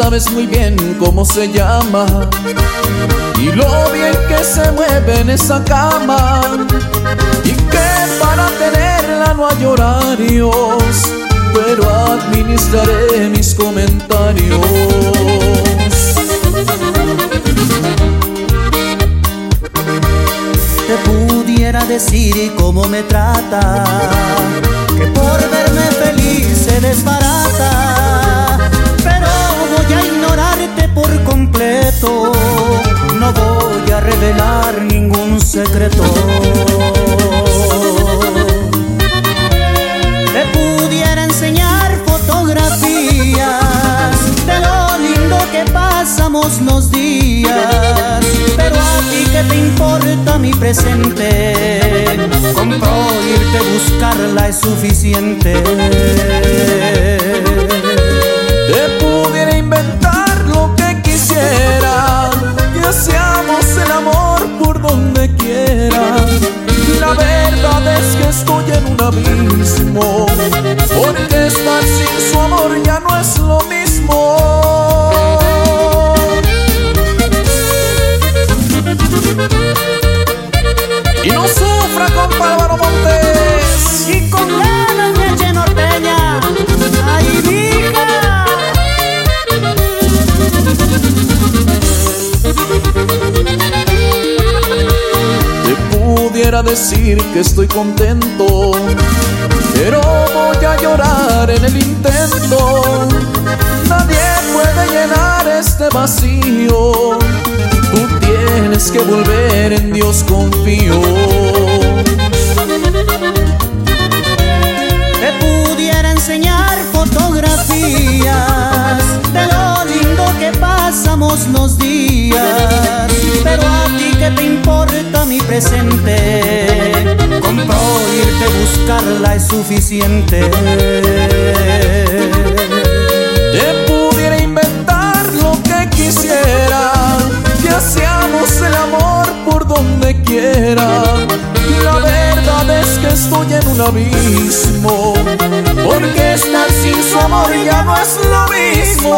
sabes muy bien cómo se llama y lo bien que se mueve en esa cama horarios, pero administraré mis comentarios. Te pudiera decir cómo me trata, que por verme feliz se desbarata, pero voy a ignorarte por completo, no voy a revelar ningún secreto. Presente, irte buscarla es suficiente. Te pudiera inventar lo que quisiera, que hacíamos el amor por donde quiera. La verdad es que estoy en un abismo, porque estar sin su amor ya no es lo mismo. Decir que estoy contento, pero voy a llorar en el intento. Nadie puede llenar este vacío. Tú tienes que volver, en Dios confío. Te pudiera enseñar fotografías de lo lindo que pasamos los días, pero a ti que te importa mi presente, con irte buscarla es suficiente. Te pudiera inventar lo que quisiera, que hacíamos el amor por donde quiera. La verdad es que estoy en un abismo, porque estar sin su amor ya no es lo mismo.